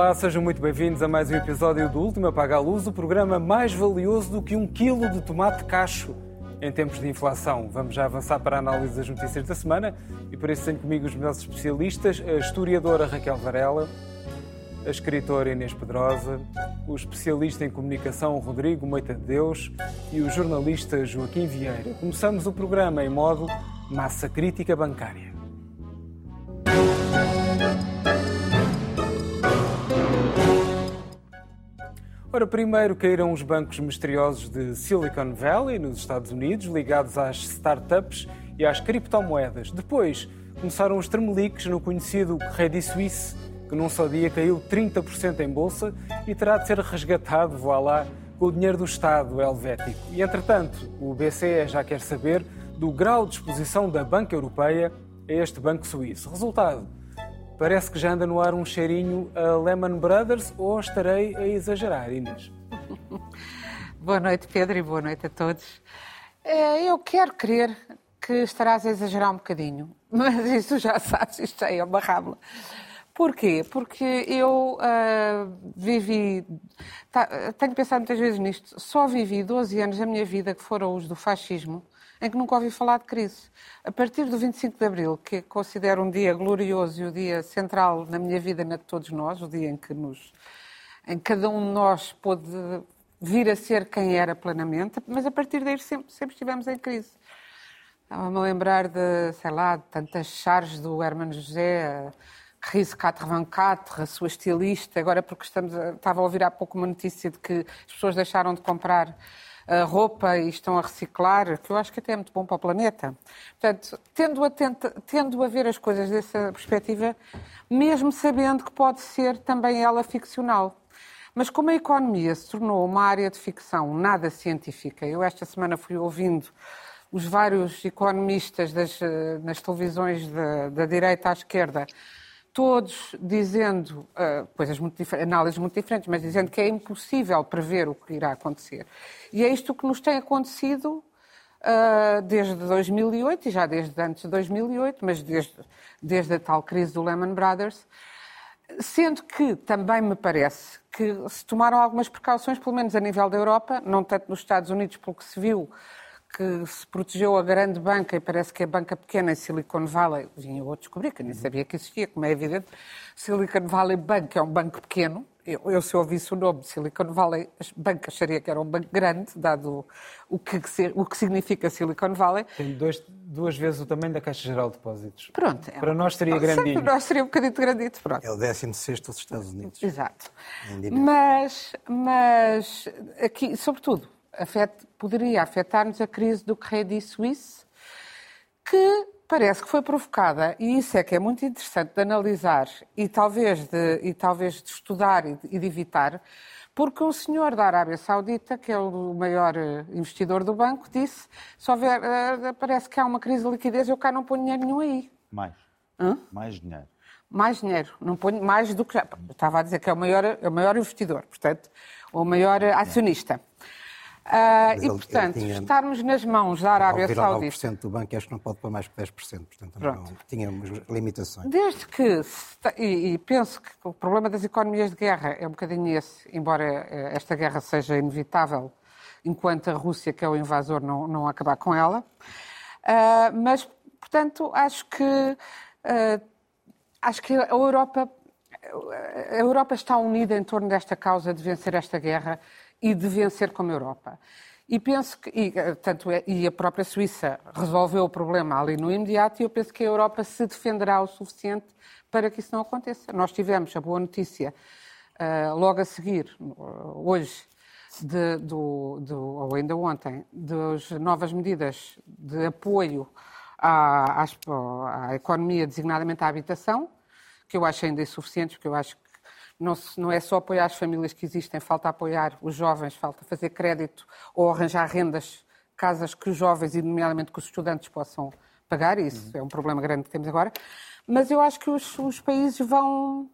Olá, sejam muito bem-vindos a mais um episódio do Último Apaga a Luz, o programa mais valioso do que um quilo de tomate cacho em tempos de inflação. Vamos já avançar para a análise das notícias da semana e por isso tenho comigo os meus especialistas, a historiadora Raquel Varela, a escritora Inês Pedrosa, o especialista em comunicação Rodrigo Moita de Deus e o jornalista Joaquim Vieira. Começamos o programa em modo massa crítica bancária. Ora, primeiro caíram os bancos misteriosos de Silicon Valley, nos Estados Unidos, ligados às startups e às criptomoedas. Depois começaram os tremeliques no conhecido Credit Suisse, que num só dia caiu 30% em bolsa e terá de ser resgatado, vá lá, com o dinheiro do Estado helvético. E, entretanto, o BCE já quer saber do grau de exposição da Banca Europeia a este banco suíço. Resultado, Parece que já anda no ar um cheirinho a Lehman Brothers ou estarei a exagerar, Inês? boa noite, Pedro, e boa noite a todos. É, eu quero crer que estarás a exagerar um bocadinho, mas isso já sabes, isto é uma rábula. Porquê? Porque eu uh, vivi, tá, tenho pensado muitas vezes nisto, só vivi 12 anos da minha vida que foram os do fascismo, em que nunca ouvi falar de crise. A partir do 25 de Abril, que considero um dia glorioso e o dia central na minha vida, na de todos nós, o dia em que nos, em cada um de nós pôde vir a ser quem era plenamente, mas a partir daí sempre, sempre estivemos em crise. Estava-me a lembrar de, sei lá, de tantas charges do Hermano José, Crise 424, a sua estilista, agora porque estamos a, estava a ouvir há pouco uma notícia de que as pessoas deixaram de comprar a roupa e estão a reciclar, que eu acho que até é muito bom para o planeta. Portanto, tendo a, tenta, tendo a ver as coisas dessa perspectiva, mesmo sabendo que pode ser também ela ficcional. Mas como a economia se tornou uma área de ficção nada científica, eu esta semana fui ouvindo os vários economistas das, nas televisões da, da direita à esquerda todos dizendo uh, coisas muito análises muito diferentes, mas dizendo que é impossível prever o que irá acontecer. E é isto que nos tem acontecido uh, desde 2008, e já desde antes de 2008, mas desde, desde a tal crise do Lehman Brothers, sendo que também me parece que se tomaram algumas precauções, pelo menos a nível da Europa, não tanto nos Estados Unidos, pelo que se viu, que se protegeu a grande banca, e parece que a banca pequena em Silicon Valley, vim eu a descobrir, que nem sabia que existia, como é evidente, Silicon Valley Bank é um banco pequeno, eu, eu se ouvisse o nome Silicon Valley Bank acharia que era um banco grande, dado o que, o que significa Silicon Valley. Tem dois, duas vezes o tamanho da Caixa Geral de Depósitos. Pronto. É Para nós seria grandinho. Para nós seria um bocadinho grandito, pronto. É o 16 dos Estados Unidos. Exato. Mas, mas aqui, sobretudo, afet, poderia afetar-nos a crise do Credit Suisse, que parece que foi provocada, e isso é que é muito interessante de analisar e talvez de, e talvez de estudar e de, e de evitar, porque um senhor da Arábia Saudita, que é o maior eh, investidor do banco, disse: se houver, uh, parece que há uma crise de liquidez, eu cá não ponho dinheiro nenhum aí. Mais. Hã? Mais dinheiro. Mais dinheiro. Não ponho mais do que. Estava a dizer que é o maior, é o maior investidor, portanto, o maior acionista. Uh, e, portanto, tinha, estarmos nas mãos da Arábia Saudita... Ao do banco, acho que não pode pôr mais que 10%, portanto, não, tinha limitações. Desde que, e, e, penso que o problema das economias de guerra é um bocadinho esse, embora eh, esta guerra seja inevitável, enquanto a Rússia, que é o invasor, não, não acabar com ela. Uh, mas, portanto, acho que, uh, acho que a Europa, a Europa está unida em torno desta causa de vencer esta guerra e de vencer como Europa. E penso que, e, eh, tanto é, e a própria Suíça resolveu o problema ali no imediato, e eu penso que a Europa se defenderá o suficiente para que isso não aconteça. Nós tivemos a boa notícia uh, logo a seguir, hoje, de, do, do, ou ainda ontem, das novas medidas de apoio à, à, à economia, designadamente à habitação, que eu acho ainda insuficientes, porque eu acho que não, se, não, é só apoiar as famílias que existem, falta apoiar os jovens, falta fazer crédito ou arranjar rendas, casas que os jovens, e nomeadamente que os estudantes, possam pagar, isso uhum. é um problema grande que temos agora. Mas eu acho que os, os países vão.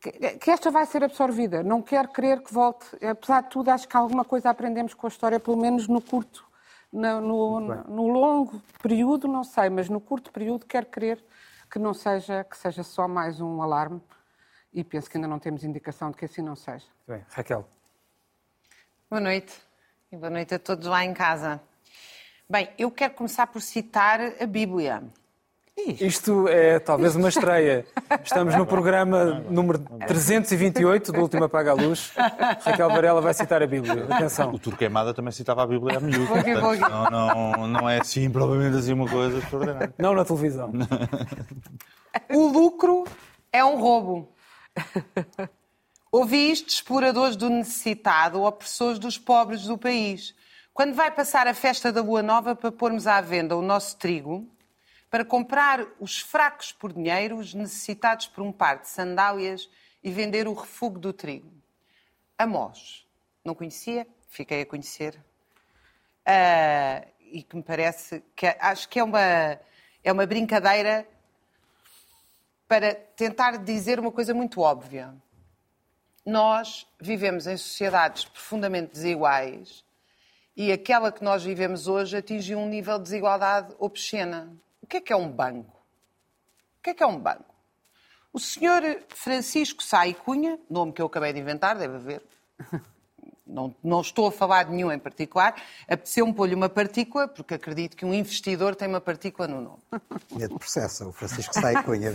Que, que esta vai ser absorvida. Não quero crer que volte. Apesar de tudo, acho que alguma coisa aprendemos com a história, pelo menos no curto. No, no, no longo período, não sei, mas no curto período quero crer que não seja, que seja só mais um alarme e penso que ainda não temos indicação de que assim não seja. Bem, Raquel. Boa noite e boa noite a todos lá em casa. Bem, eu quero começar por citar a Bíblia. Isto é talvez uma estreia. Estamos no programa número 328 do Última Apaga a Luz. Raquel Varela vai citar a Bíblia. Atenção. O Turquemada também citava a Bíblia a miúdo. Não, não, não é assim, provavelmente assim, uma coisa extraordinária. Não na televisão. O lucro é um roubo. Ouviste exploradores do necessitado, opressores dos pobres do país. Quando vai passar a festa da Lua Nova para pormos à venda o nosso trigo, para comprar os fracos por dinheiro, os necessitados por um par de sandálias e vender o refúgio do trigo. Amós. Não conhecia, fiquei a conhecer. Ah, e que me parece que acho que é uma, é uma brincadeira para tentar dizer uma coisa muito óbvia. Nós vivemos em sociedades profundamente desiguais e aquela que nós vivemos hoje atingiu um nível de desigualdade obscena. O que é que é um banco? O que é que é um banco? O senhor Francisco Sai Cunha, nome que eu acabei de inventar, deve haver, não, não estou a falar de nenhum em particular, apeteceu-me pôr-lhe uma partícula, porque acredito que um investidor tem uma partícula no nome. É de processo. O Francisco sai cunha.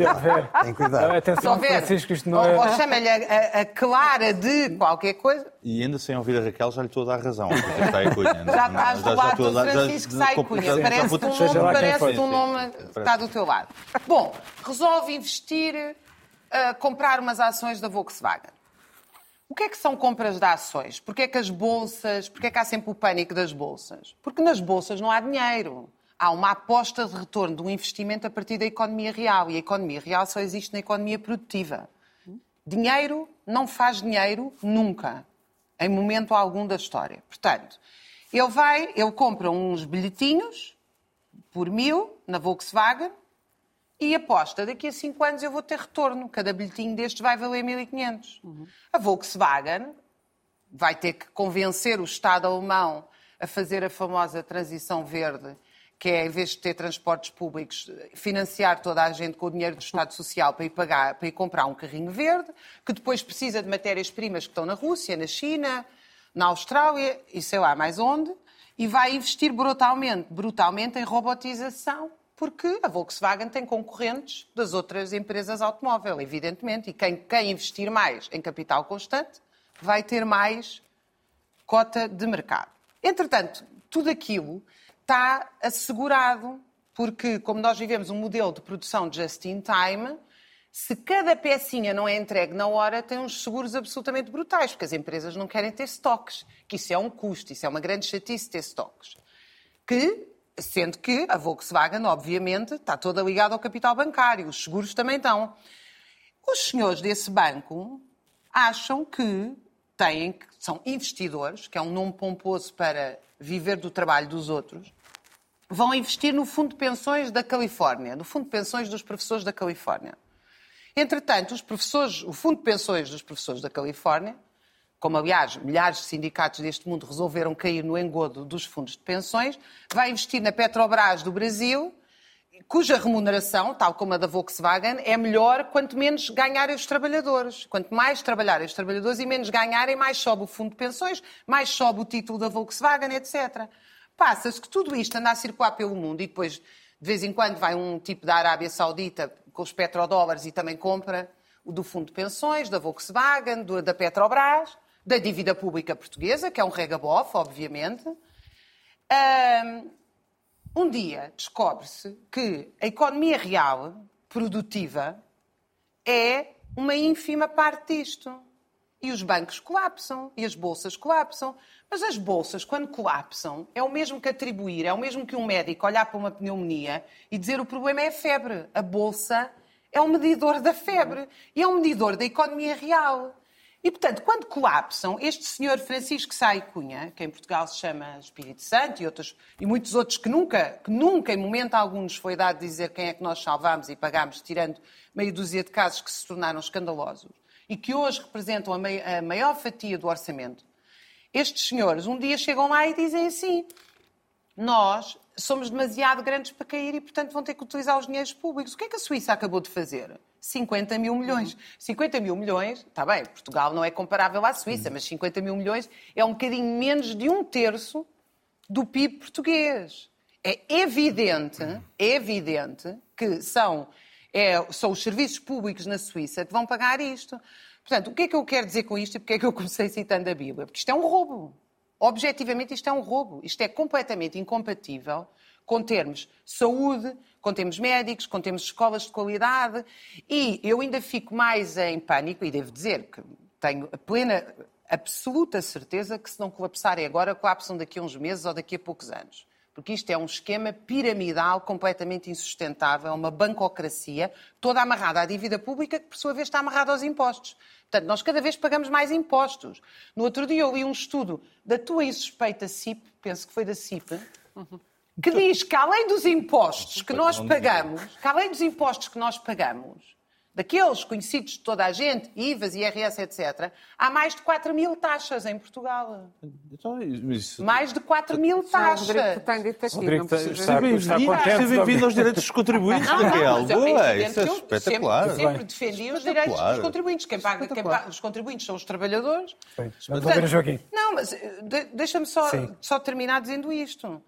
Tem cuidado. Atenção, Se houver, Francisco, isto não ou, ou é. chama-lhe a, a- a Clara de qualquer coisa, E ainda sem ouvir a Raquel, já lhe estou a dar razão. porque está aí Cunha. já estás do lado do Francisco Sai Cunha. vou- um nome, parece um nome que está do teu lado. Bom, resolve investir, ah, comprar umas ações da Volkswagen. O que é que são compras de ações? Porquê é que as bolsas, porquê é que há sempre o pânico das bolsas? Porque nas bolsas não há dinheiro. Há uma aposta de retorno de um investimento a partir da economia real. E a economia real só existe na economia produtiva. Dinheiro não faz dinheiro nunca, em momento algum da história. Portanto, ele vai, ele compra uns bilhetinhos por mil na Volkswagen e aposta, daqui a cinco anos eu vou ter retorno. Cada bilhetinho destes vai valer 1.500. A Volkswagen vai ter que convencer o Estado alemão a fazer a famosa transição verde, que é, em vez de ter transportes públicos, financiar toda a gente com o dinheiro do Estado Social para ir, pagar, para ir comprar um carrinho verde, que depois precisa de matérias-primas que estão na Rússia, na China, na Austrália e sei lá mais onde, e vai investir brutalmente, brutalmente em robotização, porque a Volkswagen tem concorrentes das outras empresas automóvel, evidentemente, e quem, quem investir mais em capital constante vai ter mais cota de mercado. Entretanto, tudo aquilo está assegurado, porque como nós vivemos um modelo de produção just in time, se cada pecinha não é entregue na hora, tem uns seguros absolutamente brutais, porque as empresas não querem ter estoques, que isso é um custo, isso é uma grande chatice ter estoques. Que, sendo que a Volkswagen, obviamente, está toda ligada ao capital bancário, os seguros também estão. Os senhores desse banco acham que têm, são investidores, que é um nome pomposo para viver do trabalho dos outros, vão investir no Fundo de Pensões da Califórnia, no Fundo de Pensões dos Professores da Califórnia. Entretanto, os professores, o Fundo de Pensões dos Professores da Califórnia, como aliás milhares de sindicatos deste mundo resolveram cair no engodo dos fundos de pensões, vai investir na Petrobras do Brasil, cuja remuneração, tal como a da Volkswagen, é melhor quanto menos ganharem os trabalhadores. Quanto mais trabalharem os trabalhadores e menos ganharem, mais sobe o fundo de pensões, mais sobe o título da Volkswagen, etc. Passa-se que tudo isto anda a circular pelo mundo e depois, de vez em quando, vai um tipo da Arábia Saudita com os petrodólares e também compra o do fundo de pensões, da Volkswagen, do- da Petrobras, da dívida pública portuguesa, que é um regabof, obviamente. Um dia descobre-se que a economia real, produtiva, é uma ínfima parte disto. E os bancos colapsam, e as bolsas colapsam. Mas as bolsas, quando colapsam, é o mesmo que atribuir, é o mesmo que um médico olhar para uma pneumonia e dizer o problema é a febre. A bolsa é um medidor da febre e é um medidor da economia real. E, portanto, quando colapsam, este senhor Francisco Sai Cunha, que em Portugal se chama Espírito Santo, e, outros, e muitos outros que nunca, que nunca, em momento algum, nos foi dado dizer quem é que nós salvámos e pagámos, tirando meia dúzia de casos que se tornaram escandalosos, e que hoje representam a, maior fatia do orçamento, estes senhores um dia chegam lá e dizem assim: nós somos demasiado grandes para cair e, portanto, vão ter que utilizar os dinheiros públicos. O que é que a Suíça acabou de fazer? 50 mil milhões. 50 mil milhões, está bem, Portugal não é comparável à Suíça, mas 50 mil milhões é um bocadinho menos de um terço do PIB português. É evidente, é evidente que são, é, são os serviços públicos na Suíça que vão pagar isto. Portanto, o que é que eu quero dizer com isto e porque é que eu comecei citando a Bíblia? Porque isto é um roubo. Objetivamente, isto é um roubo. Isto é completamente incompatível com termos saúde, com termos médicos, com termos escolas de qualidade. E eu ainda fico mais em pânico, e devo dizer que tenho a plena, absoluta certeza que se não colapsarem agora, colapsam daqui a uns meses ou daqui a poucos anos. Porque isto é um esquema piramidal completamente insustentável, uma bancocracia toda amarrada à dívida pública que, por sua vez, está amarrada aos impostos. Portanto, nós cada vez pagamos mais impostos. No outro dia eu li um estudo da tua insuspeita CIP, penso que foi da CIP, que diz que além dos impostos que nós pagamos, que além dos impostos que nós pagamos, daqueles conhecidos de toda a gente, IVAs, IRS, etc., há mais de 4 mil taxas em Portugal. Então, isso... Mais de 4 mil taxas. Rodrigo tem dito aqui, Rodrigo não tem- precisa- está- Seja bem-vindo aos direitos dos contribuintes, Não, Raquel. Boa, isso é que eu sempre, espetacular. sempre defendi os direitos dos contribuintes. Quem paga, quem paga os contribuintes são os trabalhadores. Bem, Joaquim. Não, mas eh, de- deixa-me só, Sim. só terminar dizendo isto.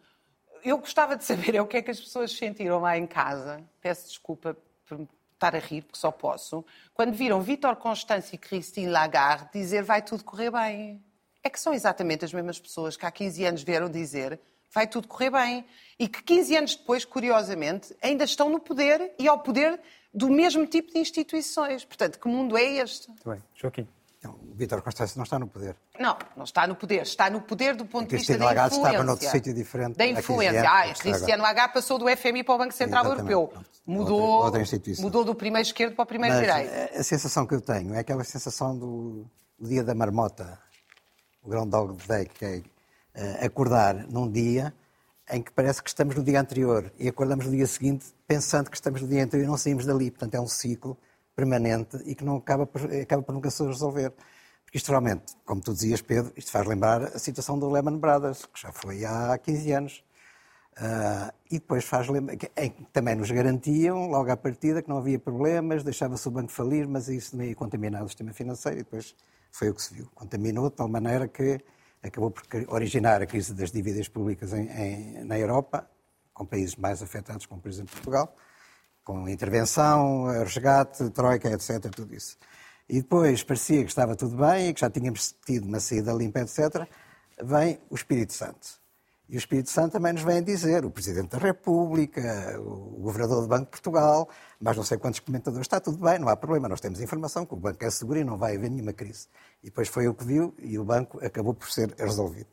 Eu gostava de saber é o que é que as pessoas sentiram lá em casa. Peço desculpa por estar a rir, porque só posso. Quando viram Vítor Constâncio e Christine Lagarde dizer vai tudo correr bem. É que são exatamente as mesmas pessoas que há 15 anos vieram dizer vai tudo correr bem. E que 15 anos depois, curiosamente, ainda estão no poder e ao poder do mesmo tipo de instituições. Portanto, que mundo é este? Muito bem. Joaquim. Não, o Vítor Constâncio não está no poder. Não, não está no poder. Está no poder do ponto de vista da Lagarde influência. estava noutro sítio diferente Da há 15 influência. anos, Ah, Cristiano Lagarde passou do FMI para o Banco Central Exatamente. Europeu. Mudou, Outra- outra instituição. mudou do primeiro esquerdo para o primeiro Mas direito. a- sensação que eu tenho é aquela sensação do, do dia da marmota, o Groundhog Day, que é eh, acordar num dia em que parece que estamos no dia anterior e acordamos no dia seguinte pensando que estamos no dia anterior e não saímos dali. Portanto, é um ciclo permanente e que não acaba por, acaba por nunca se resolver. Porque isto realmente, como tu dizias, Pedro, isto faz lembrar a situação do Lehman Brothers, que já foi há 15 anos. Ah, e depois faz lembrar, em que também nos garantiam, logo à partida, que não havia problemas, deixava-se o banco falir, mas isso também ia contaminar o sistema financeiro e depois foi o que se viu. Contaminou de tal maneira que acabou por originar a crise das dívidas públicas em- em- na Europa, com países mais afetados, como por exemplo Portugal, com intervenção, resgate, troika, etc., tudo isso. E depois parecia que estava tudo bem e que já tínhamos tido uma saída limpa, etc., vem o Espírito Santo. E o Espírito Santo também nos vem dizer, o Presidente da República, o Governador do Banco de Portugal, mais não sei quantos comentadores, está tudo bem, não há problema, nós temos informação que o banco é seguro e não vai haver nenhuma crise. E depois foi o que viu e o banco acabou por ser resolvido.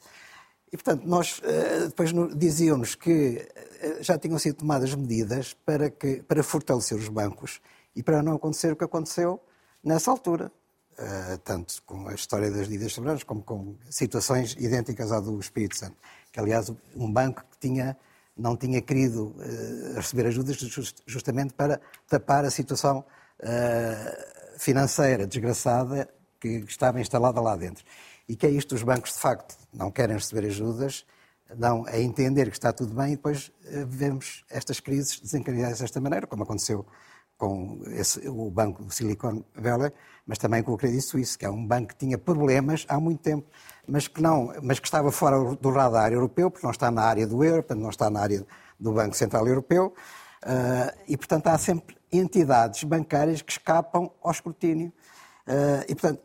E, portanto, nós eh, depois no- diziam-nos que eh, já tinham sido tomadas medidas para, que, para fortalecer os bancos e para não acontecer o que aconteceu nessa altura. Eh, tanto com a história das dívidas soberanas como com situações idênticas à do Espírito Santo. Que, aliás, um banco que tinha, não tinha querido eh, receber ajudas just- justamente para tapar a situação eh, financeira desgraçada que estava instalada lá dentro. E que é isto, os bancos de facto não querem receber ajudas, dão a entender que está tudo bem e depois eh, vemos estas crises desencadeadas desta maneira, como aconteceu com esse- o banco do Silicon Valley, mas também com o Credit Suisse, que é um banco que tinha problemas há muito tempo, mas que, não, mas que estava fora do radar europeu, porque não está na área do euro, portanto não está na área do Banco Central Europeu, ah, e portanto há sempre entidades bancárias que escapam ao escrutínio. Ah, e, portanto,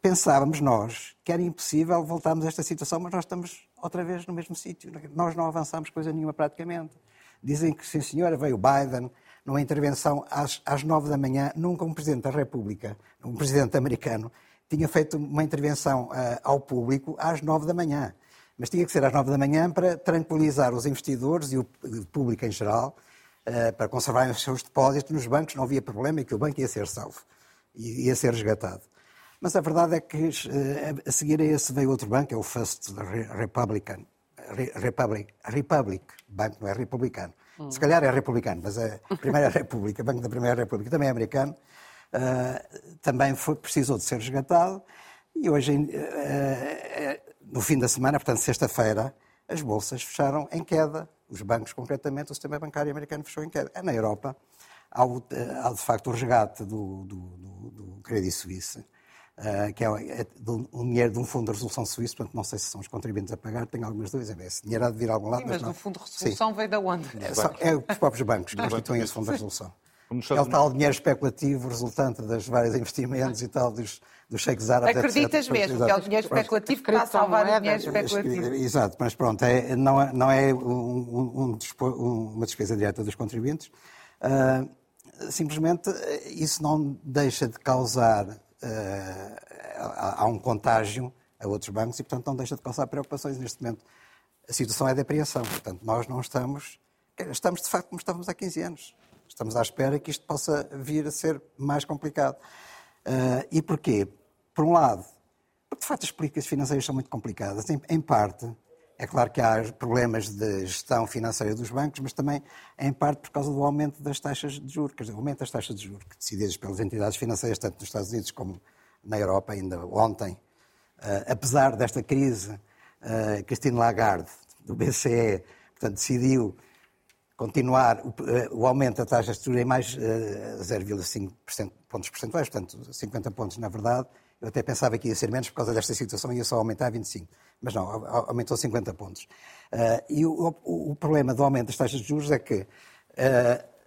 pensávamos nós que era impossível voltarmos a esta situação, mas nós estamos outra vez no mesmo sítio. Nós não avançamos coisa nenhuma praticamente. Dizem que, sim senhora, veio Biden numa intervenção às, às nove da manhã, nunca um Presidente da República, um Presidente americano, tinha feito uma intervenção ah, ao público às nove da manhã. Mas tinha que ser às nove da manhã para tranquilizar os investidores e o público em geral, ah, para conservarem os seus depósitos nos bancos, não havia problema e que o banco ia ser salvo ia ser resgatado. Mas a verdade é que eh, a seguir a esse veio outro banco, é o First Re- Republican, Re- Republic, Republic, banco não é republicano. Se calhar é republicano, mas é a Primeira República, Banco da Primeira República, também é americano, eh, também foi, precisou de ser resgatado e hoje, eh, no fim da semana, portanto sexta-feira, as bolsas fecharam em queda. Os bancos, concretamente, o sistema bancário americano fechou em queda. É na Europa. há de facto o resgate do, do, do, do Credit Suisse, Uh, que é, é de um dinheiro de um fundo de resolução suíço, portanto não sei se são os contribuintes a pagar, tenho algumas dúvidas. Esse dinheiro há de vir a algum lado. Sim, mas, mas no fundo de resolução Sim. veio da onde? É, só, é os próprios bancos que constituem esse fundo de resolução. É o tal dinheiro especulativo resultante das vários investimentos e tal, dos, dos cheques árabes. Acreditas etc. mesmo que é o dinheiro especulativo que está a salvar o dinheiro especulativo. Exato, mas pronto, é, não, é, não é um, um, uma despesa direta dos contribuintes. Uh, simplesmente isso não deixa de causar há um contágio a outros bancos e, portanto, não deixa de causar preocupações. Neste momento, a situação é de apreensão. Portanto, nós não estamos. Estamos, de facto, como estávamos há 15 anos. Estamos à espera que isto possa vir a ser mais complicado. Uh, e porquê? Por um lado, porque, de facto, as políticas financeiras são muito complicadas. Em parte, é claro que há problemas de gestão financeira dos bancos, mas também, em parte, por causa do aumento das taxas de juros, quer dizer, o aumento das taxas de juros, que decididas pelas entidades financeiras, tanto nos Estados Unidos como na Europa ainda ontem, uh, apesar desta crise, uh, Christine Lagarde, do BCE, portanto, decidiu continuar o, uh, o aumento da taxa de juros em mais uh, 0,5% pontos percentuais, portanto, 50 pontos na verdade. Eu até pensava que ia ser menos por causa desta situação, ia só aumentar 25. Mas não, aumentou 50 pontos. Uh, e o, o, o, problema do aumento das taxas de juros é que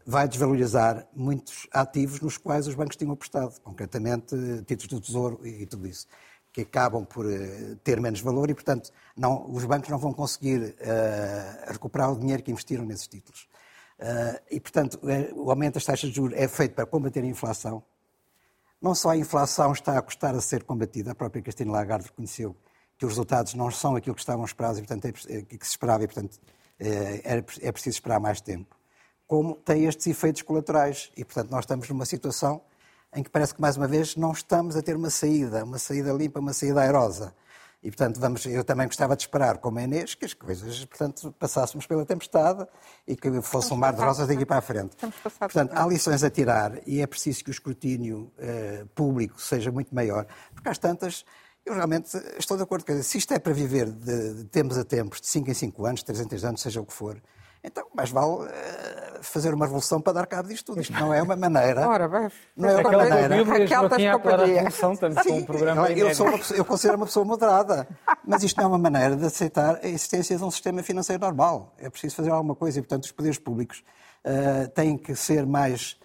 vai desvalorizar muitos ativos nos quais os bancos tinham apostado, concretamente títulos do Tesouro e tudo isso, que acabam por uh, ter menos valor e, portanto, não, os bancos não vão conseguir uh, recuperar o dinheiro que investiram nesses títulos. Uh, e, portanto, o aumento das taxas de juros é feito para combater a inflação. Não só a inflação está a custar a ser combatida, a própria Cristina Lagarde reconheceu que os resultados não são aquilo que estavam esperados e, portanto, é, que se esperava e, portanto, é, é preciso esperar mais tempo como tem estes efeitos colaterais. E, portanto, nós estamos numa situação em que parece que, mais uma vez, não estamos a ter uma saída, uma saída limpa, uma saída airosa. E, portanto, vamos, eu também gostava de esperar, como a Inês, que as coisas, portanto, passássemos pela tempestade e que fosse um mar de rosas daqui para a frente. Portanto, há lições a tirar e é preciso que o escrutínio eh, público seja muito maior, porque às tantas, eu realmente estou de acordo. Com se isto é para viver de, de tempos a tempos, de 5 em 5 anos, 3 em 3 anos, seja o que for, então, mais vale uh, fazer uma revolução para dar cabo disto tudo. Isto não é uma maneira. Ora, bem, não é uma Aquela maneira. Raquel das companhias. Um programa eu, sou uma, eu considero uma pessoa moderada, mas isto não é uma maneira de aceitar a existência de um sistema financeiro normal. É preciso fazer alguma coisa e, portanto, os poderes públicos uh, têm que ser mais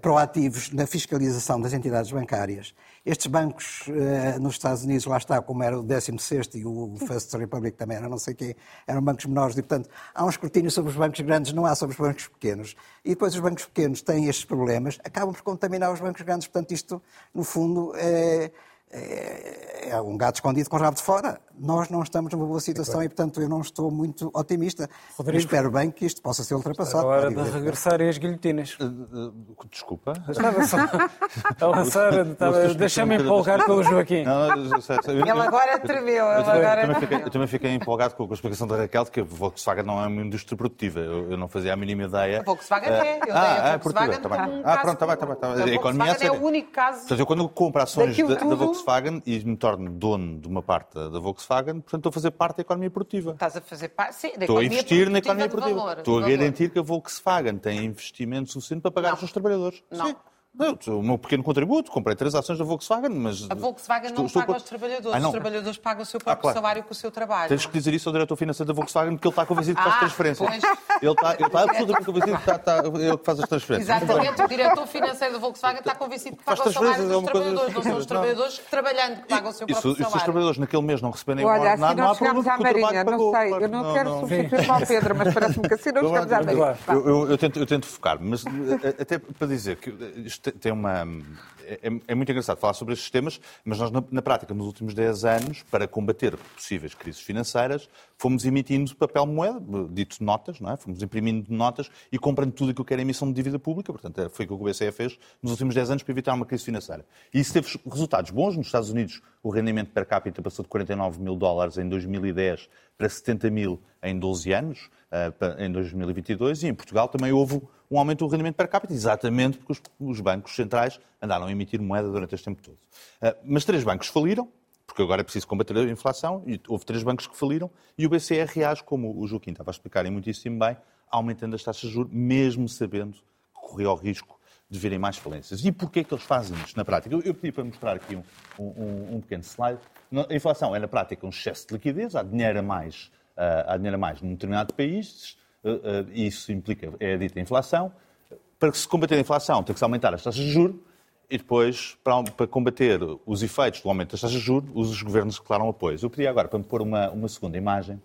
proativos na fiscalização das entidades bancárias. Estes bancos uh, nos Estados Unidos, lá está, como era o 16 e o First Republic também era não sei quê, eram bancos menores e, portanto, há um escrutínio sobre os bancos grandes, não há sobre os bancos pequenos. E depois os bancos pequenos têm estes problemas, acabam por contaminar os bancos grandes. Portanto, isto, no fundo, é é, é um gato escondido com o rabo de fora. Nós não estamos numa boa situação é e, portanto, eu não estou muito otimista. Rodrigo, espero bem que isto possa ser ultrapassado. Agora de regressarem as guilhotinas. Uh, uh, desculpa. Estava só a lançar, deixa-me empolgar pelo Joaquim. Não, ele agora tremeu. Eu, agora... também fiquei, eu também fiquei empolgado com a explicação da Raquel de que a Volkswagen não é uma indústria produtiva. Eu, eu não fazia a mínima ideia. A Volkswagen uh, é. Eu ah, a Volkswagen ah, pronto, está bem, está bem. A, a economia é, é o único caso. Portanto, eu quando compro ações da Volkswagen Volkswagen e me torno dono de uma parte da Volkswagen, portanto estou a fazer parte da economia produtiva. Estás a fazer parte, sim, da Estou a investir na economia produtiva. Valor, estou a garantir que a Volkswagen tem investimento suficiente para pagar não. os seus trabalhadores. Não. Sim. O meu pequeno contributo, comprei três ações da Volkswagen, mas. A Volkswagen estou, não estou paga aos trabalhadores, ah, não. os trabalhadores pagam o seu próprio ah, claro. salário com o seu trabalho. Tens que dizer isso ao diretor financeiro da Volkswagen, porque ele está convencido que faz ah, transferências. Pois. Ele está, ele está absolutamente convencido que está, está, ele que faz as transferências. Exatamente, o diretor financeiro da Volkswagen está convencido que paga o salário dos é trabalhadores, não são os trabalhadores que trabalhando que pagam o seu próprio salário. E se os trabalhadores naquele mês não receberem o ordenado, não há problema à Marinha, não sei, eu não quero substituir o Pedro, mas parece-me que assim não chegamos à Marinha. Eu tento focar, mas até para dizer que isto tem uma é, é, muito engraçado falar sobre estes temas, mas nós, na, na, prática, nos últimos 10 anos, para combater possíveis crises financeiras, fomos emitindo papel moeda, dito notas, não é? Fomos imprimindo notas e comprando tudo aquilo que era emissão de dívida pública. Portanto, é, foi o que o BCE fez nos últimos 10 anos para evitar uma crise financeira. E isso teve resultados bons. Nos Estados Unidos, o rendimento per capita passou de 49 mil dólares em 2010 para 70 mil em 12 anos, eh, em 2022, e em Portugal também houve um aumento do rendimento per capita, exatamente porque os bancos centrais andaram a emitir moeda durante este tempo todo. Eh, mas três bancos faliram, porque agora é preciso combater a inflação, e houve três bancos que faliram, e o BCE reage, como o Joaquim estava a explicar e muitíssimo bem, aumentando as taxas de juros, mesmo sabendo que corria o risco de virem mais falências. E porquê que eles fazem isto na prática? Eu, pedi para mostrar aqui um, um, um pequeno slide. A inflação é, na prática, um excesso de liquidez, há dinheiro a mais, uh, há dinheiro a mais num determinado país, uh, uh, isso implica, é a dita inflação. Para se combater a inflação, tem que se aumentar as taxas de juros, e depois, para, para, combater os efeitos do aumento das taxas de juros, os governos declaram apoios. Eu pedi agora para me pôr uma, uma segunda imagem,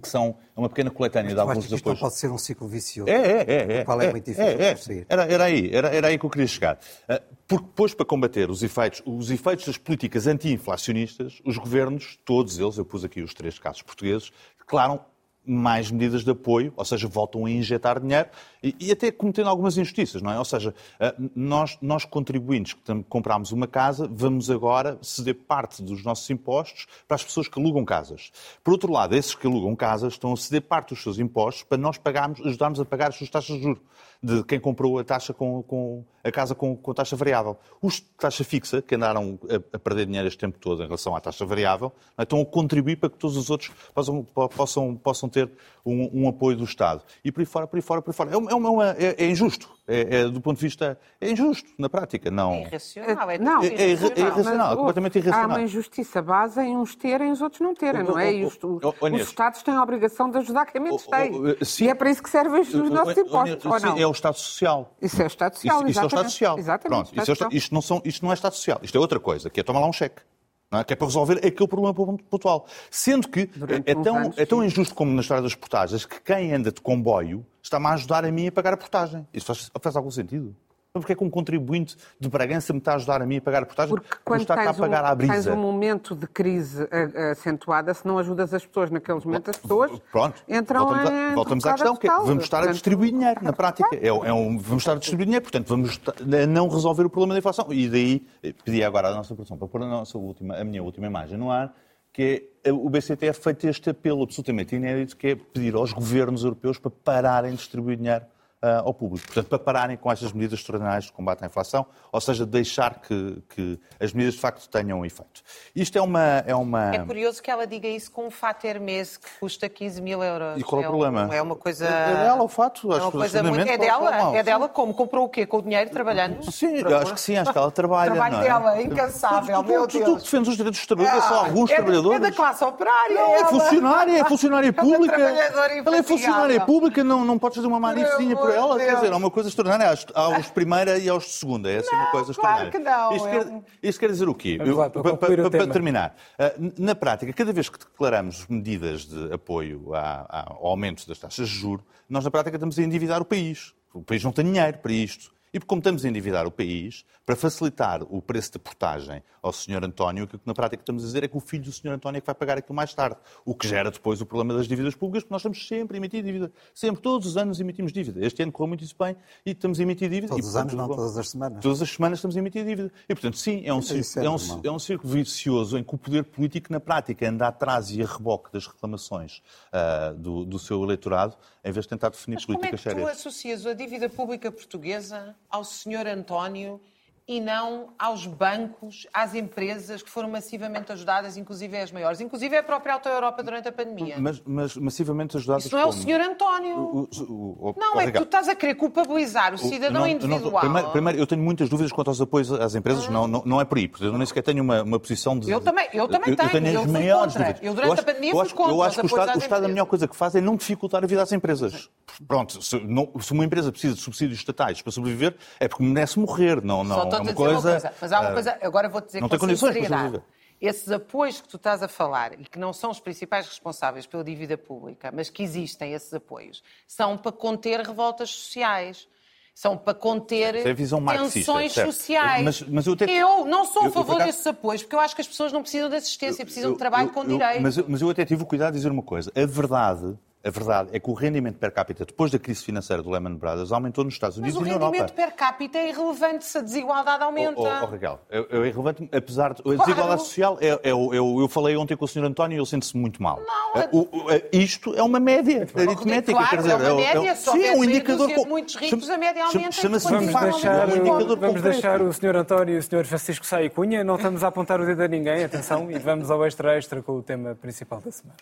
que são uma pequena coletânea de alguns dos apoios. pode ser um ciclo vicioso. É, é, é. é qual é, é muito difícil é, é. Era, era, aí, era, era aí que eu queria chegar. Ah, porque depois, para combater os efeitos, os efeitos das políticas anti-inflacionistas, os governos, todos eles, eu pus aqui os três casos portugueses, declaram mais medidas de apoio, ou seja, voltam a injetar dinheiro e, e até cometendo algumas injustiças, não é? Ou seja, eh, nós, nós contribuintes que comprámos uma casa, vamos agora ceder parte dos nossos impostos para as pessoas que alugam casas. Por outro lado, esses que alugam casas estão a ceder parte dos seus impostos para nós pagarmos, ajudarmos a pagar as suas taxas de juros de quem comprou a taxa com, com a casa com, com, taxa variável. Os de taxa fixa, que andaram a, a, perder dinheiro este tempo todo em relação à taxa variável, é? estão a contribuir para que todos os outros possam, possam, possam ter um, um, apoio do Estado. E por aí fora, por aí fora, por aí fora. É, é, uma, é, é injusto. É, é, do ponto de vista. É injusto, na prática. Não... É irracional. É, não, é, é irracional, é completamente irracional. Há uma injustiça base em uns terem e os outros não terem, não é? Isto, os Estados têm a obrigação de ajudar quem menos tem. Sim. E é para isso que servem os nossos impostos, ou não? É o Estado Social. Isso é o Estado Social, Isso, isso é o Estado Social. Exatamente. Pronto, isto, isto, não são, isto não é Estado Social. Isto é outra coisa, que é tomar lá um cheque é? que é para resolver aquele problema pontual. Sendo que é tão, é tão, injusto como na história das portagens que quem anda de comboio está-me a ajudar a mim a pagar a portagem. Isso faz, faz algum sentido? Então, porque é que um contribuinte de Bragança me está a ajudar a mim a pagar a portagem? Porque quando está a pagar um, à brisa. tens um momento de crise acentuada, se não ajudas as pessoas naqueles momentos, as pessoas Pronto. entram voltamos, a, voltamos à questão, que é, vamos estar a distribuir dinheiro, na prática. É, é um, vamos estar a distribuir dinheiro, portanto, vamos não resolver o problema da inflação. E daí, pedi agora à nossa produção para pôr a, nossa última, a minha última imagem no ar, que é o BCT é feito este apelo absolutamente inédito, que é pedir aos governos europeus para pararem de distribuir dinheiro uh, ao público. Portanto, para pararem com estas medidas extraordinárias de combate à inflação, ou seja, deixar que, que as medidas de facto tenham um efeito. Isto é uma, é uma. É curioso que ela diga isso com um fato Hermes que custa 15 mil euros. E qual é o problema? Um, é uma coisa. É, é dela o fato. É uma coisa muito. É dela? É dela como? Comprou o quê? Com o dinheiro trabalhando? Sim, acho que sim, acho que ela trabalha. Trabalho não é? dela, incansável. Meu tu, Deus. tu defendes os direitos dos trabalhadores, é só alguns é, trabalhadores. É da classe operária. Não, é funcionária, é funcionária pública. É ela é funcionária pública, não, não podes fazer uma manifezinha por ela. Quer dizer, é uma coisa extraordinária. Aos de primeira e aos de segunda. É assim uma coisa extraordinária. Claro que não. Isto, quer, isto quer dizer o quê? Eu, lá, para, para, para, terminar, ah, na prática, cada vez que declaramos medidas de apoio ao aumento das taxas de juros, nós na prática estamos a endividar o país. O país não tem dinheiro para isto. E como estamos a endividar o país, para facilitar o preço de portagem ao Sr. António, o que na prática estamos a dizer é que o filho do Sr. António é que vai pagar aquilo mais tarde. O que gera depois o problema das dívidas públicas, porque nós estamos sempre a emitir dívida. Sempre, todos os anos emitimos dívida. Este ano correu muito isso bem e estamos a emitir dívida. Todos e, os anos, não todas as semanas. Todas as semanas estamos a emitir dívida. E, portanto, sim, é um, círculo, é, um, é um círculo vicioso em que o poder político, na prática, anda atrás e a reboque das reclamações uh, do, do seu eleitorado, em vez de tentar definir Mas políticas sérias. Como é que tu associas a dívida pública portuguesa ao Sr. António e não aos bancos, às empresas que foram massivamente ajudadas, inclusive as maiores, inclusive a própria Alta Europa durante a pandemia. Mas, mas massivamente ajudadas Isso não é o Sr. António. O, o, o, não, é que tu estás a querer culpabilizar o cidadão não, individual. Não, primeiro, primeiro, eu tenho muitas dúvidas quanto aos apoios às empresas, ah. não, não, não é por aí, porque eu nem sequer tenho uma, uma posição de... Eu também, eu também eu, tenho, eu tenho eu as maiores contra. dúvidas. Eu durante acho, a pandemia eu fui contra Eu acho que o Estado, o Estado a melhor coisa que faz é não dificultar a vida às empresas. Pronto, se, não, se uma empresa precisa de subsídios estatais para sobreviver, é porque merece morrer, não, não é uma coisa... Uma coisa mas há uma coisa, agora vou dizer não com tem sinceridade. Esses apoios que tu estás a falar e que não são os principais responsáveis pela dívida pública, mas que existem esses apoios, são para conter revoltas sociais são para conter é tensões sociais. Mas, mas eu, até... eu, não sou a favor eu, eu, desses apoios, porque eu acho que as pessoas não precisam de assistência, precisam de trabalho com direito. Mas, mas eu até tive o cuidado de dizer uma coisa. A verdade a verdade é que o rendimento per capita, depois da crise financeira do Lehman Brothers, aumentou nos Estados Unidos e na Europa. Mas o rendimento per capita é irrelevante se a desigualdade aumenta. Oh, oh, oh Raquel, é, é, irrelevante, apesar de... A desigualdade claro. social, é, é, eu, eu falei ontem com o Sr. António e ele sente-se muito mal. Não, é... o, isto é uma média aritmética, claro, quer dizer... É uma média, é, só sim, é um indicador... Com... muitos ricos, a média aumenta. Chama-se vamos deixar, um vamos deixar o Sr. António e o Sr. Francisco Saia Cunha, não estamos a apontar o dedo a ninguém, atenção, e vamos ao extra-extra com o tema principal da semana.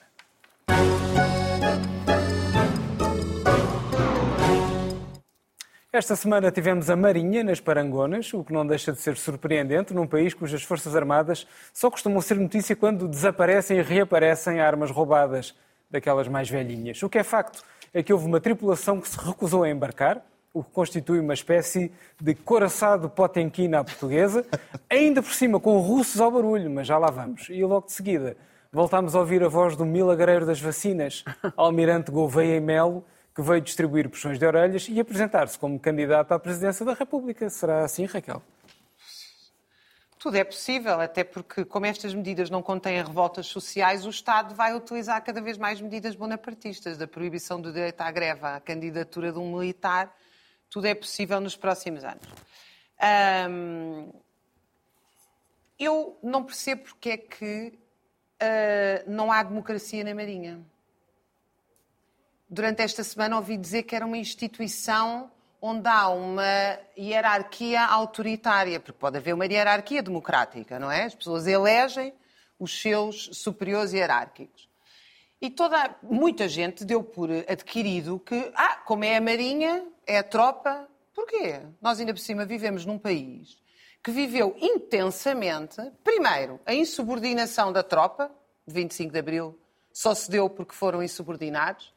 Esta semana tivemos a Marinha nas Parangonas, o que não deixa de ser surpreendente num país cujas Forças Armadas só costumam ser notícia quando desaparecem e reaparecem armas roubadas, daquelas mais velhinhas. O que é facto é que houve uma tripulação que se recusou a embarcar, o que constitui uma espécie de coraçado potenquina à portuguesa, ainda por cima com russos ao barulho, mas já lá vamos. E logo de seguida voltámos a ouvir a voz do milagreiro das vacinas, Almirante Gouveia e Melo, que veio distribuir puxões de orelhas e apresentar-se como candidato à presidência da República. Será assim, Raquel? Tudo é possível, até porque, como estas medidas não contêm revoltas sociais, o Estado vai utilizar cada vez mais medidas bonapartistas, da proibição do direito à greve à candidatura de um militar. Tudo é possível nos próximos anos. Hum, eu não percebo porque é que uh, não há democracia na Marinha. Durante esta semana ouvi dizer que era uma instituição onde há uma hierarquia autoritária, porque pode haver uma hierarquia democrática, não é? As pessoas elegem os seus superiores hierárquicos. E toda, muita gente deu por adquirido que, ah, como é a Marinha, é a tropa. Porquê? Nós ainda por cima vivemos num país que viveu intensamente, primeiro, a insubordinação da tropa, 25 de Abril, só se deu porque foram insubordinados.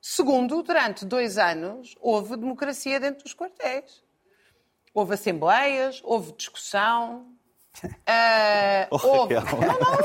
Segundo, durante dois anos houve democracia dentro dos quartéis. Houve assembleias, houve discussão. Uh, oh, houve... Raquel. Não, não.